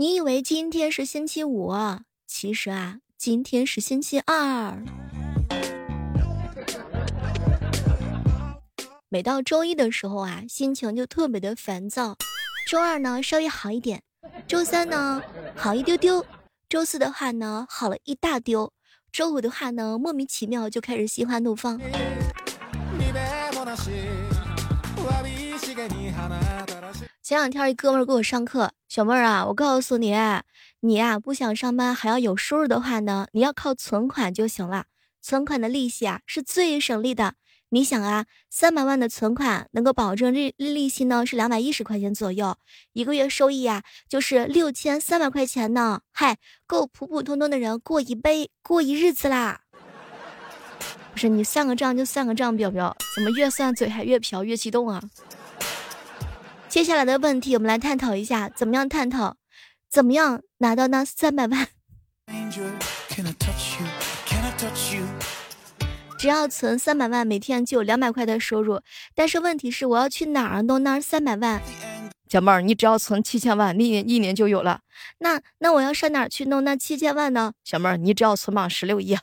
你以为今天是星期五，其实啊，今天是星期二。每到周一的时候啊，心情就特别的烦躁。周二呢，稍微好一点；周三呢，好一丢丢；周四的话呢，好了一大丢；周五的话呢，莫名其妙就开始心花怒放。前两天一哥们给我上课，小妹儿啊，我告诉你，你呀不想上班还要有收入的话呢，你要靠存款就行了。存款的利息啊是最省力的。你想啊，三百万的存款能够保证利利息呢是两百一十块钱左右，一个月收益啊就是六千三百块钱呢，嗨，够普普通通的人过一杯过一日子啦。不是你算个账就算个账，表表怎么越算嘴还越瓢越激动啊？接下来的问题，我们来探讨一下，怎么样探讨，怎么样拿到那三百万？只要存三百万，每天就有两百块的收入。但是问题是，我要去哪儿弄那三百万？小妹儿，你只要存七千万，一年一年就有了。那那我要上哪儿去弄那七千万呢？小妹儿，你只要存满十六亿。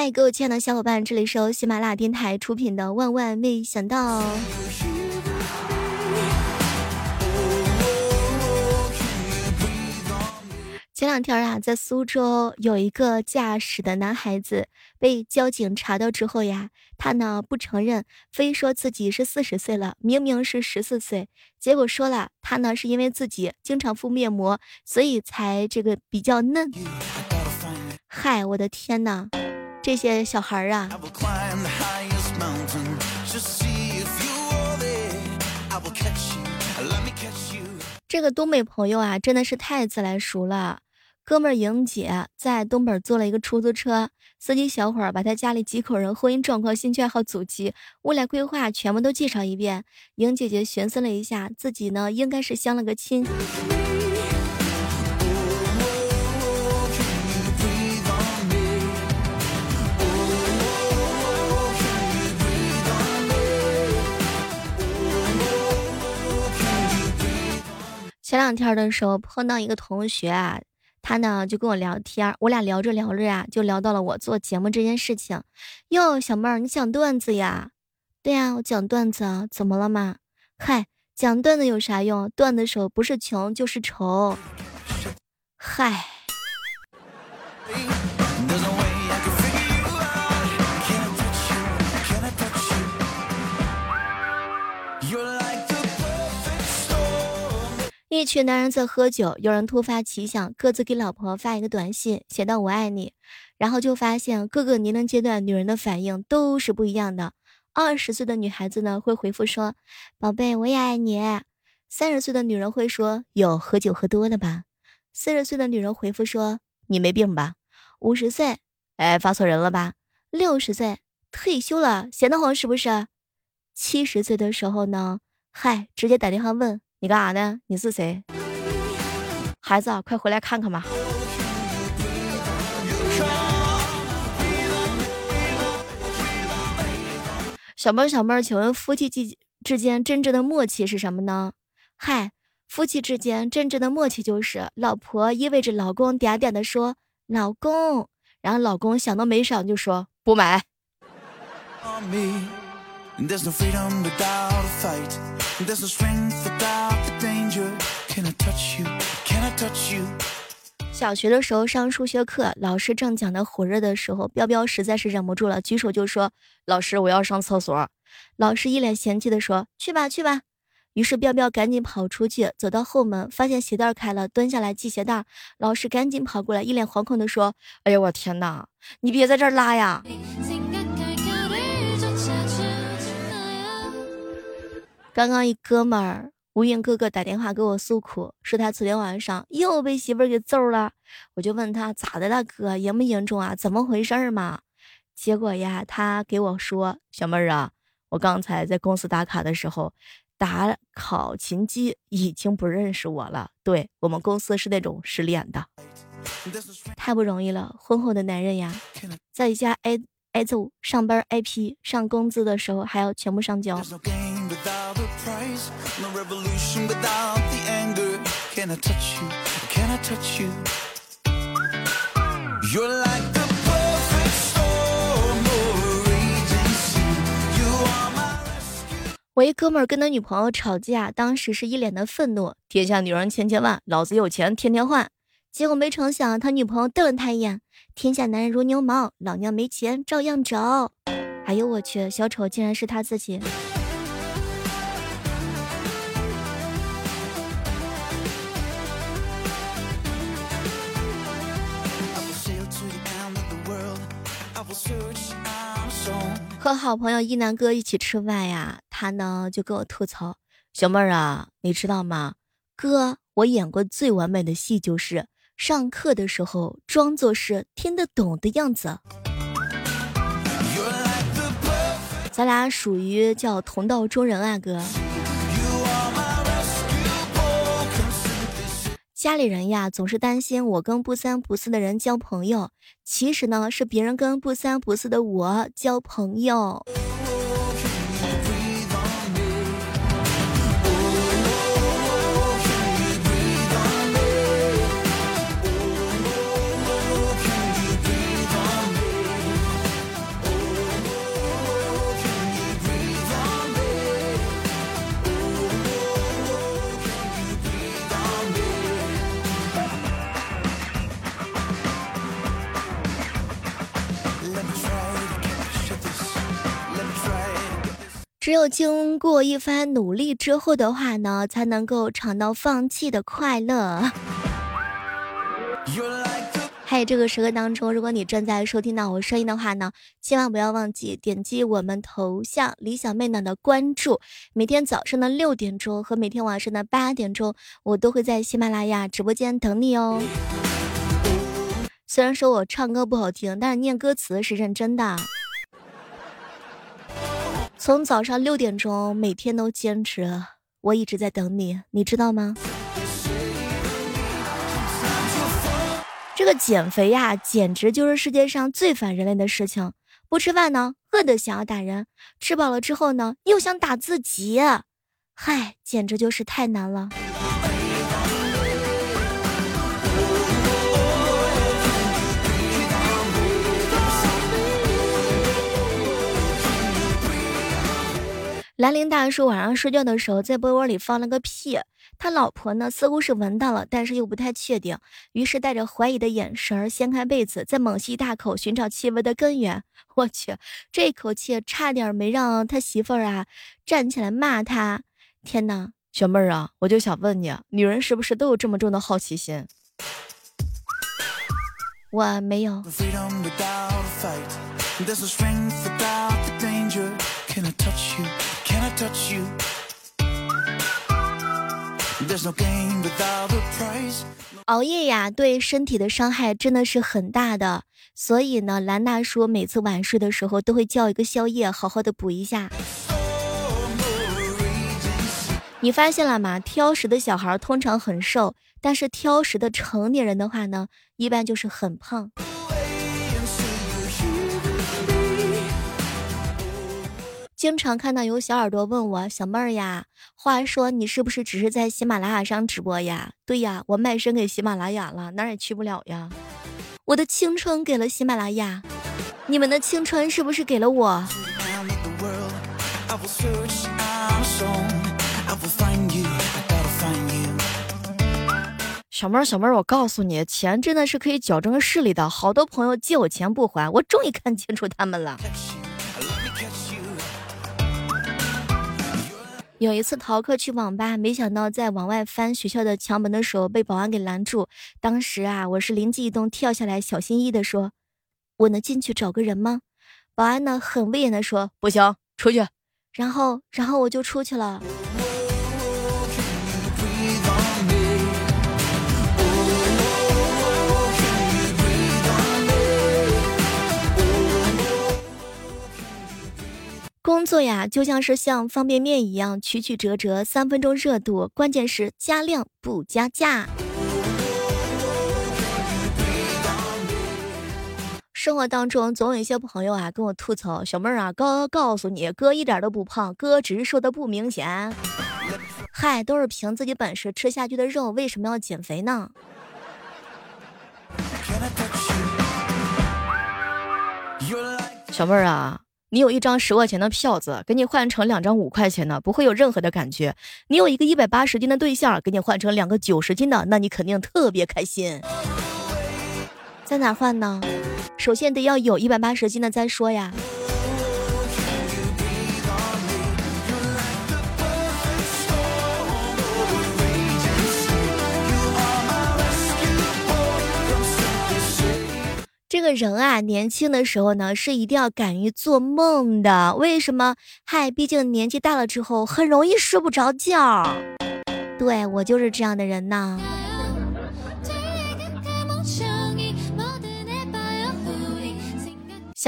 嗨，各位亲爱的小伙伴，这里是由喜马拉雅电台出品的《万万没想到》。前两天啊，在苏州有一个驾驶的男孩子被交警查到之后呀，他呢不承认，非说自己是四十岁了，明明是十四岁。结果说了，他呢是因为自己经常敷面膜，所以才这个比较嫩。嗨，我的天呐！这些小孩儿啊，这个东北朋友啊，真的是太自来熟了。哥们儿莹姐在东北坐了一个出租车，司机小伙儿把他家里几口人、婚姻状况、兴趣爱好、祖籍、未来规划全部都介绍一遍。莹姐姐寻思了一下，自己呢应该是相了个亲。两天的时候碰到一个同学啊，他呢就跟我聊天，我俩聊着聊着呀，就聊到了我做节目这件事情。哟，小妹儿，你讲段子呀？对呀，我讲段子啊，怎么了嘛？嗨，讲段子有啥用？段子手不是穷就是丑。嗨。一群男人在喝酒，有人突发奇想，各自给老婆发一个短信，写到“我爱你”，然后就发现各个年龄阶段女人的反应都是不一样的。二十岁的女孩子呢会回复说：“宝贝，我也爱你。”三十岁的女人会说：“有喝酒喝多了吧？”四十岁的女人回复说：“你没病吧？”五十岁，哎，发错人了吧？六十岁，退休了，闲得慌是不是？七十岁的时候呢？嗨，直接打电话问。你干啥呢？你是谁？孩子，快回来看看吧。小妹儿，小妹儿，请问夫妻之之间真正的默契是什么呢？嗨，夫妻之间真正的默契就是老婆意味着老公嗲嗲的说“老公”，然后老公想都没想就说“不买”。小学的时候上数学课，老师正讲的火热的时候，彪彪实在是忍不住了，举手就说：“老师，我要上厕所。”老师一脸嫌弃的说：“去吧，去吧。”于是彪彪赶紧跑出去，走到后门，发现鞋带开了，蹲下来系鞋带。老师赶紧跑过来，一脸惶恐的说：“哎呀，我天哪，你别在这儿拉呀！”刚刚一哥们儿吴云哥哥打电话给我诉苦，说他昨天晚上又被媳妇儿给揍了。我就问他咋的了，哥严不严重啊？怎么回事儿嘛？结果呀，他给我说：“小妹儿啊，我刚才在公司打卡的时候，打考勤机已经不认识我了。对我们公司是那种失联的，太不容易了。婚后的男人呀，在家挨挨揍，上班挨批，上工资的时候还要全部上交。” Without a price. No revolution without the anger. Can I touch you? Can I touch you? You're like the perfect storm of a raging sea. You are my rescue. 我一哥们儿跟他女朋友吵架，当时是一脸的愤怒。天下女人千千万，老子有钱天天换。结果没成想，他女朋友瞪了他一眼：“天下男人如牛毛，老娘没钱照样找。”哎呦我去，小丑竟然是他自己。和好朋友一南哥一起吃饭呀，他呢就跟我吐槽：“小妹儿啊，你知道吗？哥，我演过最完美的戏就是上课的时候装作是听得懂的样子。”咱俩属于叫同道中人啊，哥。家里人呀，总是担心我跟不三不四的人交朋友，其实呢，是别人跟不三不四的我交朋友。只有经过一番努力之后的话呢，才能够尝到放弃的快乐。还有这个时刻当中，如果你正在收听到我声音的话呢，千万不要忘记点击我们头像李小妹呢的关注。每天早上的六点钟和每天晚上的八点钟，我都会在喜马拉雅直播间等你哦。虽然说我唱歌不好听，但是念歌词是认真的。从早上六点钟每天都坚持，我一直在等你，你知道吗？这个减肥呀，简直就是世界上最反人类的事情。不吃饭呢，饿的想要打人；吃饱了之后呢，又想打自己。嗨，简直就是太难了。兰陵大叔晚上睡觉的时候，在被窝里放了个屁，他老婆呢似乎是闻到了，但是又不太确定，于是带着怀疑的眼神掀开被子，再猛吸一大口，寻找气味的根源。我去，这口气差点没让他媳妇儿啊站起来骂他！天哪，小妹儿啊，我就想问你，女人是不是都有这么重的好奇心？我没有。熬夜呀，对身体的伤害真的是很大的。所以呢，兰大叔每次晚睡的时候都会叫一个宵夜，好好的补一下。你发现了吗？挑食的小孩通常很瘦，但是挑食的成年人的话呢，一般就是很胖。经常看到有小耳朵问我小妹儿呀，话说你是不是只是在喜马拉雅上直播呀？对呀，我卖身给喜马拉雅了，哪儿也去不了呀。我的青春给了喜马拉雅，你们的青春是不是给了我？小妹儿，小妹儿，我告诉你，钱真的是可以矫正视力的。好多朋友借我钱不还，我终于看清楚他们了。有一次逃课去网吧，没想到在往外翻学校的墙门的时候被保安给拦住。当时啊，我是灵机一动，跳下来，小心翼翼的说：“我能进去找个人吗？”保安呢，很威严的说：“不行，出去。”然后，然后我就出去了。工作呀，就像是像方便面一样，曲曲折折，三分钟热度，关键是加量不加价。生活当中总有一些朋友啊跟我吐槽，小妹儿啊，哥告诉你，哥一点都不胖，哥只是瘦的不明显。嗨，都是凭自己本事吃下去的肉，为什么要减肥呢？小妹儿啊，你有一张十块钱的票子，给你换成两张五块钱的，不会有任何的感觉。你有一个一百八十斤的对象，给你换成两个九十斤的，那你肯定特别开心。在哪换呢？首先得要有一百八十斤的再说呀。个人啊，年轻的时候呢，是一定要敢于做梦的。为什么？嗨，毕竟年纪大了之后，很容易睡不着觉。对我就是这样的人呢。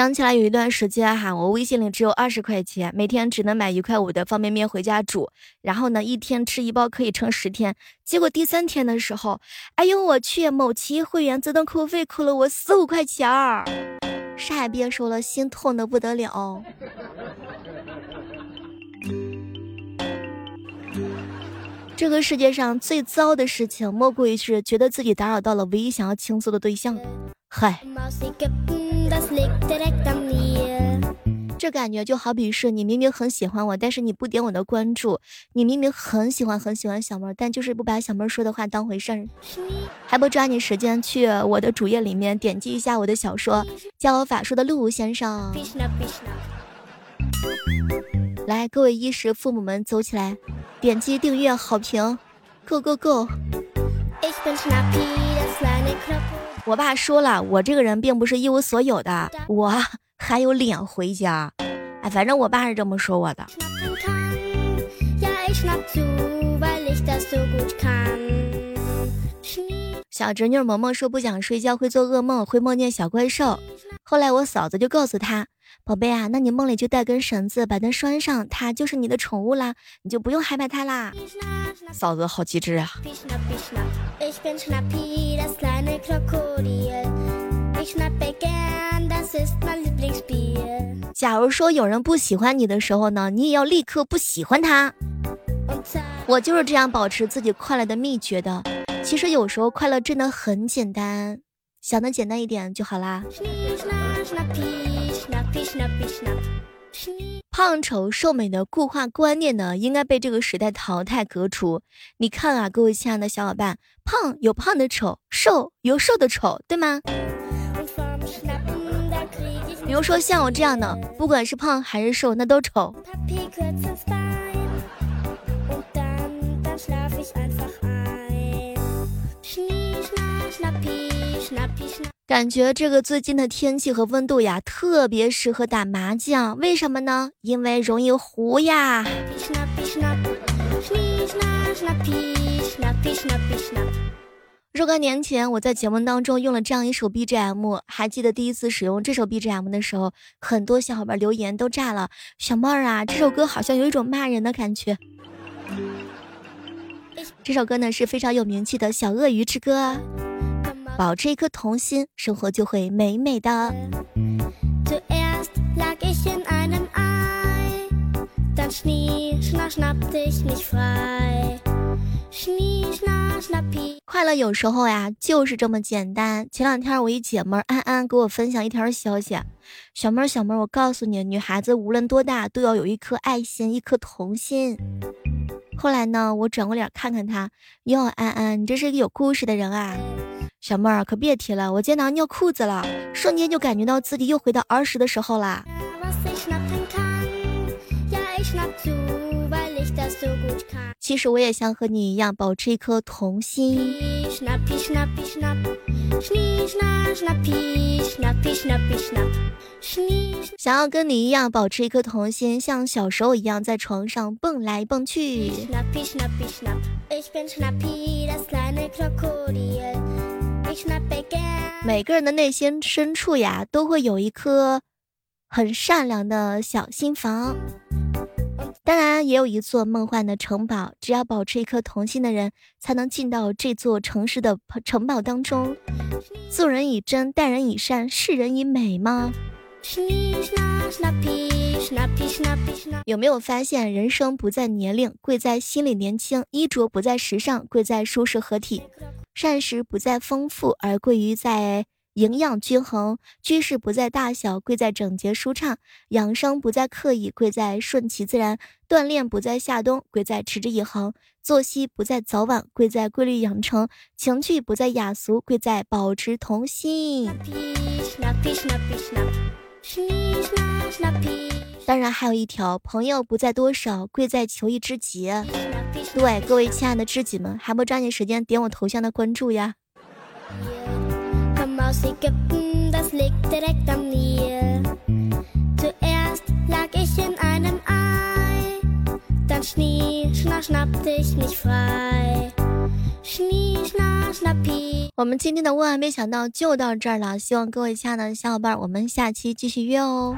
想起来有一段时间哈，我微信里只有二十块钱，每天只能买一块五的方便面回家煮，然后呢，一天吃一包可以撑十天。结果第三天的时候，哎呦我去，某企会员自动扣费扣了我四五块钱儿，啥也别说了，心痛的不得了。这个世界上最糟的事情，莫过于是觉得自己打扰到了唯一想要倾诉的对象。嗨，这感觉就好比是你明明很喜欢我，但是你不点我的关注；你明明很喜欢很喜欢小妹，但就是不把小妹说的话当回事儿，还不抓紧时间去我的主页里面点击一下我的小说《教法术的陆先生》。来，各位衣食父母们，走起来！点击订阅、好评，Go Go Go！我爸说了，我这个人并不是一无所有的，我还有脸回家。哎，反正我爸是这么说我的。小侄女萌萌说不想睡觉，会做噩梦，会梦见小怪兽。后来我嫂子就告诉她。宝贝啊，那你梦里就带根绳子，把它拴上，它就是你的宠物啦，你就不用害怕它啦。嫂子好机智啊！假如说有人不喜欢你的时候呢，你也要立刻不喜欢他。我就是这样保持自己快乐的秘诀的。其实有时候快乐真的很简单，想的简单一点就好啦。胖丑瘦美的固化观念呢，应该被这个时代淘汰革除。你看啊，各位亲爱的小伙伴，胖有胖的丑，瘦有瘦的丑，对吗？比如说像我这样的，不管是胖还是瘦，那都丑。感觉这个最近的天气和温度呀，特别适合打麻将。为什么呢？因为容易糊呀。若干年前，我在节目当中用了这样一首 BGM，还记得第一次使用这首 BGM 的时候，很多小伙伴留言都炸了。小妹儿啊，这首歌好像有一种骂人的感觉。这首歌呢是非常有名气的小鳄鱼之歌。保持一颗童心，生活就会美美的。快乐有时候呀，就是这么简单。前两天我一姐们安安给我分享一条消息，小妹儿小妹儿，我告诉你，女孩子无论多大都要有一颗爱心，一颗童心。后来呢，我转过脸看看她，哟，安安，你这是一个有故事的人啊。小妹儿可别提了，我见到尿裤子了，瞬间就感觉到自己又回到儿时的时候啦。其实我也想和你一样，保持一颗童心。想要跟你一样，保持一颗童心，像小时候一样在床上蹦来蹦去。每个人的内心深处呀，都会有一颗很善良的小心房。当然，也有一座梦幻的城堡，只要保持一颗童心的人，才能进到这座城市的城堡当中。做人以真，待人以善，视人以美吗？有没有发现，人生不在年龄，贵在心里年轻；衣着不在时尚，贵在舒适合体；膳食不在丰富，而贵于在。营养均衡，居室不在大小，贵在整洁舒畅；养生不在刻意，贵在顺其自然；锻炼不在夏冬，贵在持之以恒；作息不在早晚，贵在规律养成；情趣不在雅俗，贵在保持童心。当然，还有一条，朋友不在多少，贵在求一知己。对，各位亲爱的知己们，还不抓紧时间点我头像的关注呀？我们今天的万万没想到就到这儿了，希望各位亲爱的小伙伴，我们下期继续约哦。